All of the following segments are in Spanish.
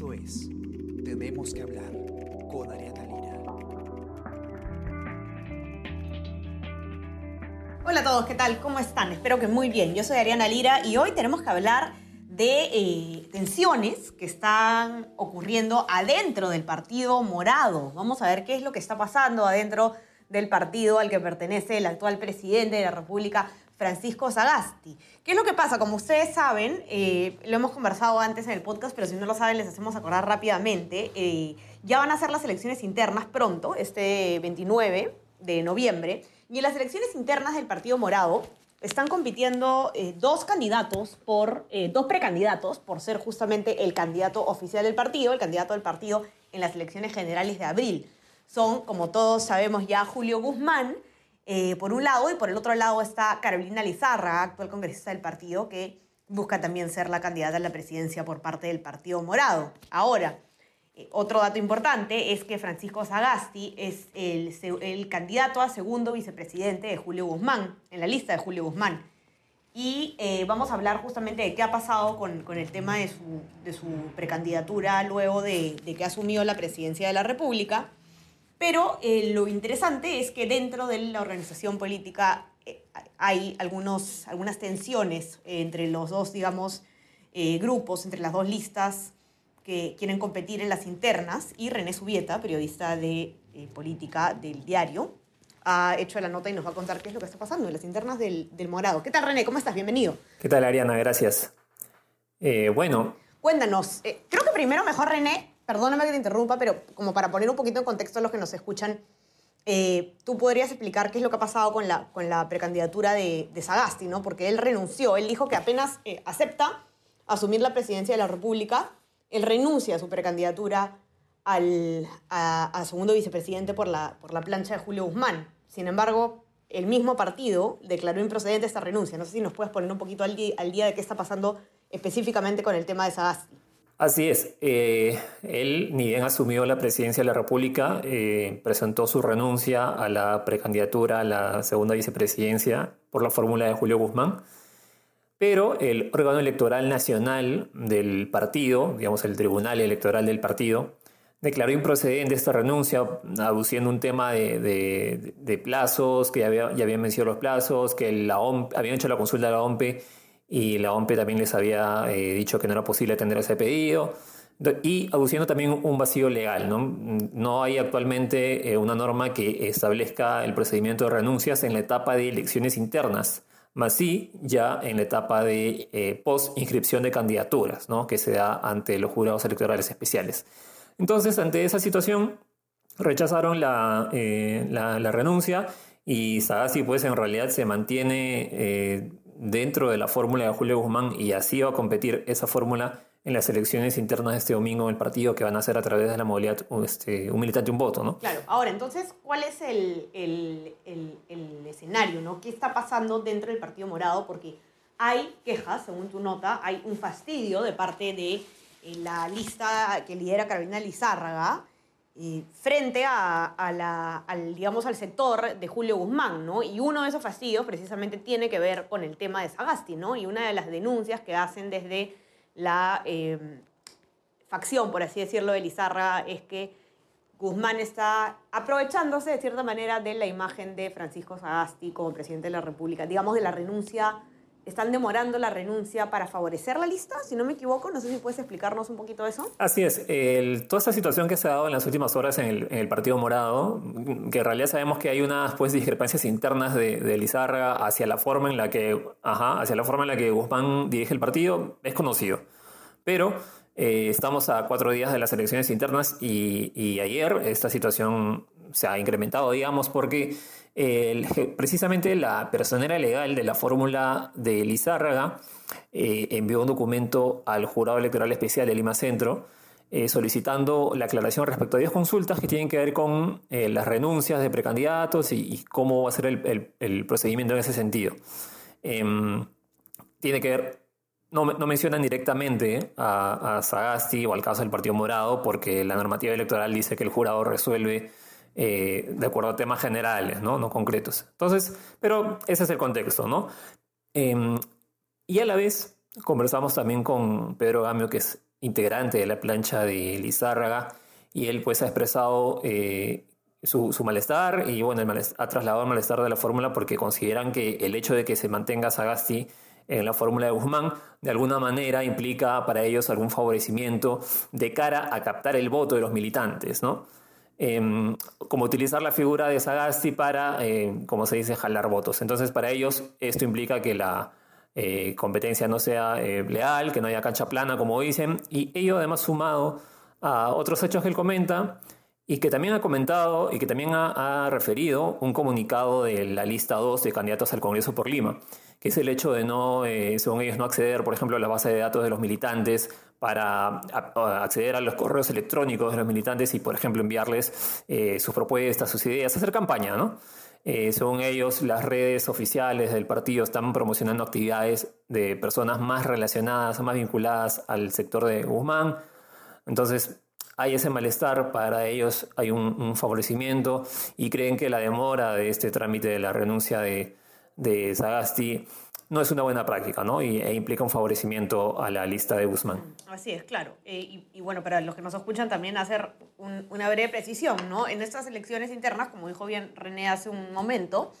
Esto es Tenemos que hablar con Ariana Lira. Hola a todos, ¿qué tal? ¿Cómo están? Espero que muy bien. Yo soy Ariana Lira y hoy tenemos que hablar de eh, tensiones que están ocurriendo adentro del Partido Morado. Vamos a ver qué es lo que está pasando adentro del partido al que pertenece el actual presidente de la República, Francisco Sagasti. ¿Qué es lo que pasa? Como ustedes saben, eh, lo hemos conversado antes en el podcast, pero si no lo saben les hacemos acordar rápidamente, eh, ya van a ser las elecciones internas pronto, este 29 de noviembre, y en las elecciones internas del Partido Morado están compitiendo eh, dos candidatos por, dos precandidatos por ser justamente el candidato oficial del partido, el candidato del partido en las elecciones generales de abril. Son, como todos sabemos ya, Julio Guzmán, eh, por un lado, y por el otro lado está Carolina Lizarra, actual congresista del partido, que busca también ser la candidata a la presidencia por parte del Partido Morado. Ahora, eh, otro dato importante es que Francisco Sagasti es el, candidato a segundo vicepresidente de Julio Guzmán, en la lista de Julio Guzmán. Y eh, vamos a hablar justamente de qué ha pasado con, el tema de su, precandidatura luego de, de que asumió la presidencia de la República. Pero eh, lo interesante es que dentro de la organización política eh, hay algunos, algunas tensiones entre los dos, digamos, eh, grupos, entre las dos listas que quieren competir en las internas. Y René Subieta, periodista de política del diario, ha hecho la nota y nos va a contar qué es lo que está pasando en las internas del, del Morado. ¿Qué tal, René? ¿Cómo estás? Bienvenido. ¿Qué tal, Ariana? Gracias. bueno. Cuéntanos. creo que primero, mejor, René, perdóname que te interrumpa, pero como para poner un poquito en contexto a los que nos escuchan, eh, tú podrías explicar qué es lo que ha pasado con la, con la precandidatura de, Sagasti, ¿no? Porque él renunció, él dijo que apenas eh, acepta asumir la presidencia de la República, él renuncia a su precandidatura al, segundo vicepresidente por la, por la plancha de Julio Guzmán. Sin embargo, el mismo partido declaró improcedente esta renuncia. No sé si nos puedes poner un poquito al al día de qué está pasando específicamente con el tema de Sagasti. Así es. Eh, él, ni bien asumió la presidencia de la República, eh, presentó su renuncia a la precandidatura a la segunda vicepresidencia por la fórmula de Julio Guzmán. Pero el órgano electoral nacional del partido, digamos el tribunal electoral del partido, declaró improcedente esta renuncia, aduciendo un tema de, plazos, que ya, había, ya habían vencido los plazos, que la habían hecho la consulta de la OMPE y la OMP también les había eh, dicho que no era posible atender ese pedido y aduciendo también un vacío legal. No, no hay actualmente eh, una norma que establezca el procedimiento de renuncias en la etapa de elecciones internas, más sí ya en la etapa de eh, post-inscripción de candidaturas, ¿no? que se da ante los jurados electorales especiales. Entonces, ante esa situación, rechazaron la, la, la renuncia y Sagasti pues en realidad se mantiene dentro de la fórmula de Julio Guzmán y así va a competir esa fórmula en las elecciones internas de este domingo del partido que van a ser a través de la modalidad este, un militante, un voto, ¿no? Claro, ahora, entonces, ¿cuál es el, el, el, escenario, ¿no? ¿Qué está pasando dentro del Partido Morado? Porque hay quejas, según tu nota, hay un fastidio de parte de eh, la lista que lidera Carolina Lizárraga, frente a, la, al, digamos, al sector de Julio Guzmán, ¿no? Y uno de esos fastidios precisamente tiene que ver con el tema de Sagasti, ¿no? Y una de las denuncias que hacen desde la em, facción, por así decirlo, de Lizarra es que Guzmán está aprovechándose de cierta manera de la imagen de Francisco Sagasti como presidente de la República, digamos de la renuncia están demorando la renuncia para favorecer la lista, si no me equivoco. No sé si puedes explicarnos un poquito eso. Así es. toda esta situación que se ha dado en las últimas horas en el, Partido Morado, que en realidad sabemos que hay unas pues, discrepancias internas de, de Lizarra hacia la forma en la que, ajá, hacia la forma en la que Guzmán dirige el partido, es conocido. Pero eh, estamos a cuatro días de las elecciones internas y, y ayer esta situación se ha incrementado, digamos, porque precisamente la personera legal de la fórmula de Lizárraga eh, envió un documento al Jurado Electoral Especial de Lima Centro eh, solicitando la aclaración respecto a 10 consultas que tienen que ver con eh, las renuncias de precandidatos y, cómo va a ser el, procedimiento en ese sentido. Em, tiene que ver, no, no mencionan directamente a, a Sagasti o al caso del Partido Morado porque la normativa electoral dice que el jurado resuelve eh, de acuerdo a temas generales, ¿no? no concretos. Entonces, pero ese es el contexto, ¿no? Em, y a la vez conversamos también con Pedro Gamio, que es integrante de la plancha de Lizárraga y él pues ha expresado eh, su, malestar y bueno, ha trasladado el malestar de la fórmula porque consideran que el hecho de que se mantenga Sagasti en la fórmula de Guzmán de alguna manera implica para ellos algún favorecimiento de cara a captar el voto de los militantes, ¿no? Em, como utilizar la figura de Sagasti para, eh, como se dice, jalar votos. Entonces, para ellos esto implica que la eh, competencia no sea eh, leal, que no haya cancha plana, como dicen, y ello además sumado a otros hechos que él comenta y que también ha comentado y que también ha, referido un comunicado de la lista 2 de candidatos al Congreso por Lima, que es el hecho de no, eh, según ellos, no acceder, por ejemplo, a la base de datos de los militantes para acceder a los correos electrónicos de los militantes y, por ejemplo, enviarles sus propuestas, sus ideas, hacer campaña, ¿no? Eh, según ellos, las redes oficiales del partido están promocionando actividades de personas más relacionadas, más vinculadas al sector de Guzmán. Entonces, hay ese malestar, para ellos hay un favorecimiento y creen que la demora de este trámite de la renuncia de, de Sagasti no es una buena práctica, ¿no? Y, e implica un favorecimiento a la lista de Guzmán. Así es, claro. Eh, y, bueno, para los que nos escuchan también hacer una breve precisión, ¿no? En estas elecciones internas, como dijo bien René hace un momento,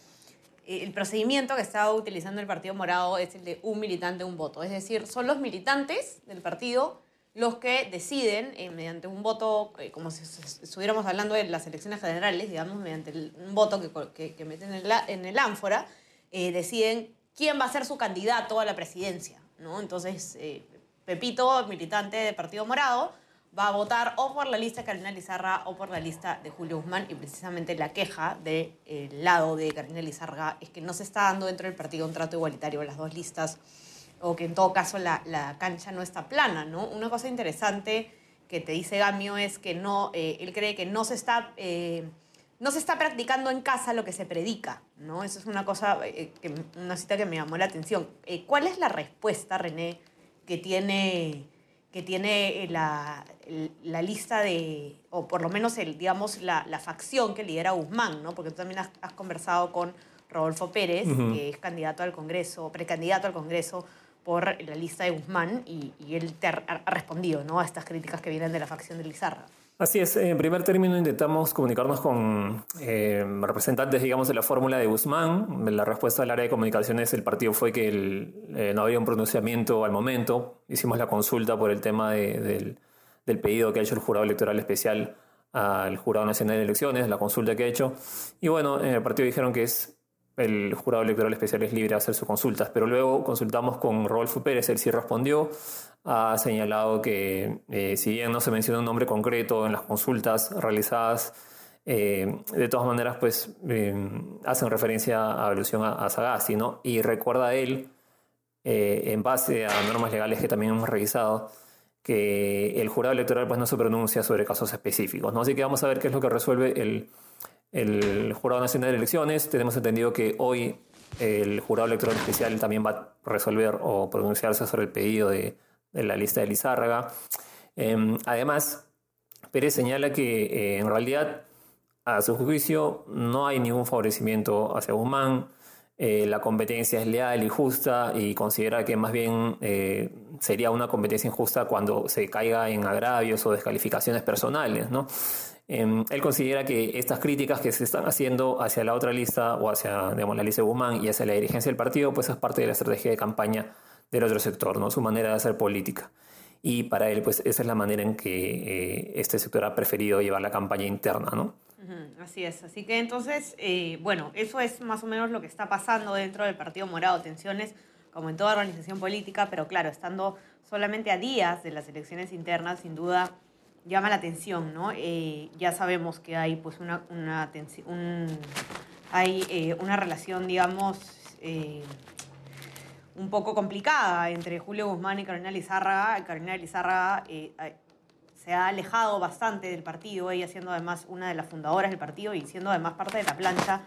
eh, el procedimiento que está utilizando el Partido Morado es el de un militante, un voto. Es decir, son los militantes del partido los que deciden, eh, mediante un voto, como si estuviéramos hablando de las elecciones generales, digamos, mediante un voto que, que, meten en, en el ánfora, deciden quién va a ser su candidato a la presidencia. ¿no? Entonces, eh, Pepito, militante del Partido Morado, va a votar o por la lista de Carolina Lizarra o por la lista de Julio Guzmán y precisamente la queja del lado de Carolina Lizarra es que no se está dando dentro del partido un trato igualitario a las dos listas o que en todo caso la, cancha no está plana. ¿no? Una cosa interesante que te dice Gamio es que no, eh, él cree que no se está... Eh, no se está practicando en casa lo que se predica, ¿no? Eso es una cosa, eh, que, una cita que me llamó la atención. Eh, ¿Cuál es la respuesta, René, que tiene, que tiene eh, la, la, lista de, o por lo menos, el, digamos, la, la, facción que lidera Guzmán, ¿no? Porque tú también has, conversado con Rodolfo Pérez, que es candidato al Congreso, precandidato al Congreso por la lista de Guzmán, y, y él te ha, ha, respondido, ¿no? A estas críticas que vienen de la facción de Lizarra. Así es, en primer término intentamos comunicarnos con eh, representantes, digamos, de la fórmula de Guzmán. La respuesta del área de comunicaciones del partido fue que eh, no había un pronunciamiento al momento. Hicimos la consulta por el tema del, pedido que ha hecho el jurado electoral especial al Jurado Nacional de Elecciones, la consulta que ha hecho. Y bueno, en el partido dijeron que es el jurado electoral especial es libre de hacer sus consultas, pero luego consultamos con Rodolfo Pérez, él sí respondió, ha señalado que eh, si bien no se menciona un nombre concreto en las consultas realizadas, eh, de todas maneras pues eh, hacen referencia a alusión a, a Sagasti, ¿no? Y recuerda él, en base a normas legales que también hemos revisado, que el jurado electoral pues no se pronuncia sobre casos específicos, ¿no? Así que vamos a ver qué es lo que resuelve el el Jurado Nacional de Elecciones. Tenemos entendido que hoy el Jurado Electoral Especial también va a resolver o pronunciarse sobre el pedido de, la lista de Lizárraga. Em, además, Pérez señala que eh, en realidad, a su juicio, no hay ningún favorecimiento hacia Guzmán. Eh, la competencia es leal y justa y considera que más bien eh, sería una competencia injusta cuando se caiga en agravios o descalificaciones personales, ¿no? Em, él considera que estas críticas que se están haciendo hacia la otra lista o hacia digamos, la lista de Guzmán y hacia la dirigencia del partido, pues es parte de la estrategia de campaña del otro sector, ¿no? su manera de hacer política. Y para él, pues esa es la manera en que eh, este sector ha preferido llevar la campaña interna, ¿no? Así es. Así que entonces, eh, bueno, eso es más o menos lo que está pasando dentro del Partido Morado. Tensiones, como en toda organización política, pero claro, estando solamente a días de las elecciones internas, sin duda llama la atención, ¿no? Eh, ya sabemos que hay pues una, una, hay, eh, una relación, digamos, un poco complicada entre Julio Guzmán y Carolina Lizárraga. Carolina Lizárraga se ha alejado bastante del partido, ella siendo además una de las fundadoras del partido y siendo además parte de la plancha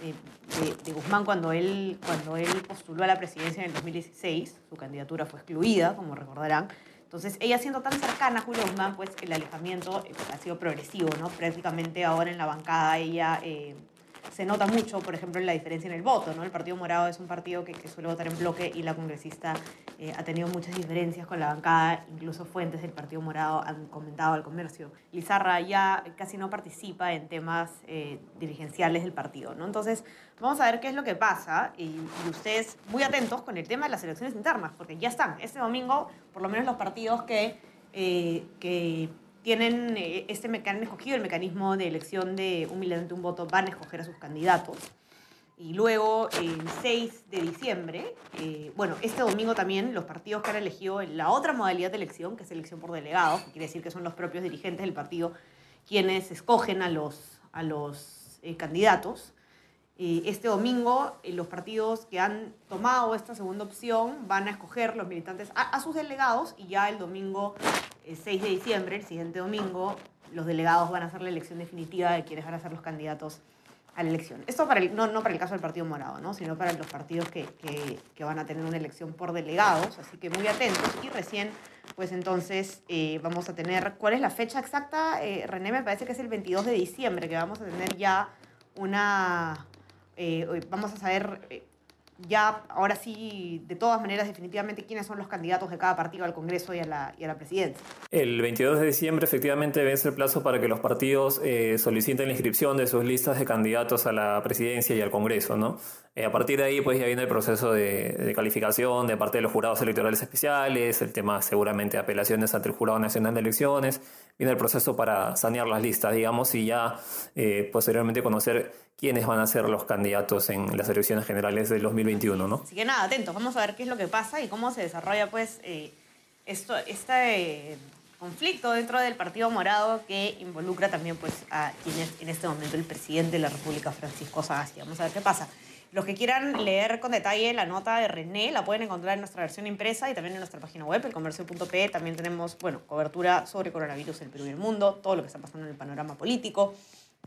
de, Guzmán cuando él, cuando él postuló a la presidencia en el 2016. Su candidatura fue excluida, como recordarán. Entonces, ella siendo tan cercana a Julio Guzmán, pues el alejamiento ha sido progresivo, ¿no? Prácticamente ahora en la bancada ella eh, se nota mucho, por ejemplo, en la diferencia en el voto, ¿no? El Partido Morado es un partido que, que suele votar en bloque y la congresista eh, ha tenido muchas diferencias con la bancada, incluso fuentes del Partido Morado han comentado al comercio. Lizarra ya casi no participa en temas eh, dirigenciales del partido, ¿no? Entonces, vamos a ver qué es lo que pasa y, ustedes muy atentos con el tema de las elecciones internas, porque ya están. Este domingo, por lo menos los partidos que, eh, que tienen eh, este mecanismo escogido, el mecanismo de elección de un militante un voto, van a escoger a sus candidatos. Y luego, el 6 de diciembre, eh, bueno, este domingo también los partidos que han elegido la otra modalidad de elección, que es elección por delegados, que quiere decir que son los propios dirigentes del partido quienes escogen a los, a los eh, candidatos. Eh, este domingo, eh, los partidos que han tomado esta segunda opción van a escoger los militantes a, a sus delegados y ya el domingo eh, 6 de diciembre, el siguiente domingo, los delegados van a hacer la elección definitiva de quienes van a ser los candidatos a la elección. Esto para el, no, no para el caso del Partido Morado, ¿no? sino para los partidos que, que, van a tener una elección por delegados, así que muy atentos. Y recién, pues entonces eh, vamos a tener, ¿cuál es la fecha exacta? Eh, René, me parece que es el 22 de diciembre, que vamos a tener ya una... vamos a saber ya, ahora sí, de todas maneras, definitivamente, quiénes son los candidatos de cada partido al Congreso y a la, y a la presidencia. El 22 de diciembre efectivamente vence el plazo para que los partidos eh, soliciten la inscripción de sus listas de candidatos a la presidencia y al Congreso, ¿no? Eh, a partir de ahí pues ya viene el proceso de, de, calificación de parte de los jurados electorales especiales, el tema seguramente de apelaciones ante el Jurado Nacional de Elecciones, viene el proceso para sanear las listas, digamos, y ya eh, posteriormente conocer quiénes van a ser los candidatos en las elecciones generales del 2021, ¿no? Así que nada, atentos, vamos a ver qué es lo que pasa y cómo se desarrolla pues eh, esto, este conflicto dentro del Partido Morado que involucra también pues a quien es en este momento el presidente de la República, Francisco Sagasti. Vamos a ver qué pasa. Los que quieran leer con detalle la nota de René la pueden encontrar en nuestra versión impresa y también en nuestra página web, elcomercio.pe. También tenemos, bueno, cobertura sobre coronavirus en Perú y el mundo, todo lo que está pasando en el panorama político,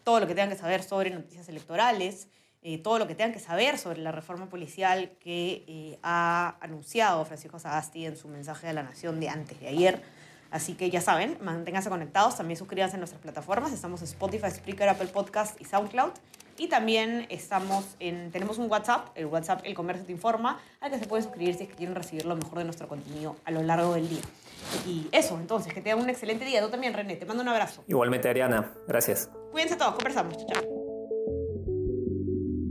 todo lo que tengan que saber sobre noticias electorales, eh, todo lo que tengan que saber sobre la reforma policial que eh, ha anunciado Francisco Sagasti en su mensaje a la Nación de antes de ayer. Así que ya saben, manténganse conectados, también suscríbanse en nuestras plataformas, estamos en Spotify, Spreaker, Apple Podcast y SoundCloud. Y también estamos en, tenemos un WhatsApp, el WhatsApp El Comercio Te Informa, al que se pueden suscribir si es que quieren recibir lo mejor de nuestro contenido a lo largo del día. Y eso, entonces, que tengan un excelente día. Tú también, René, te mando un abrazo. Igualmente, Ariana, gracias. Cuídense todos, conversamos. Chao.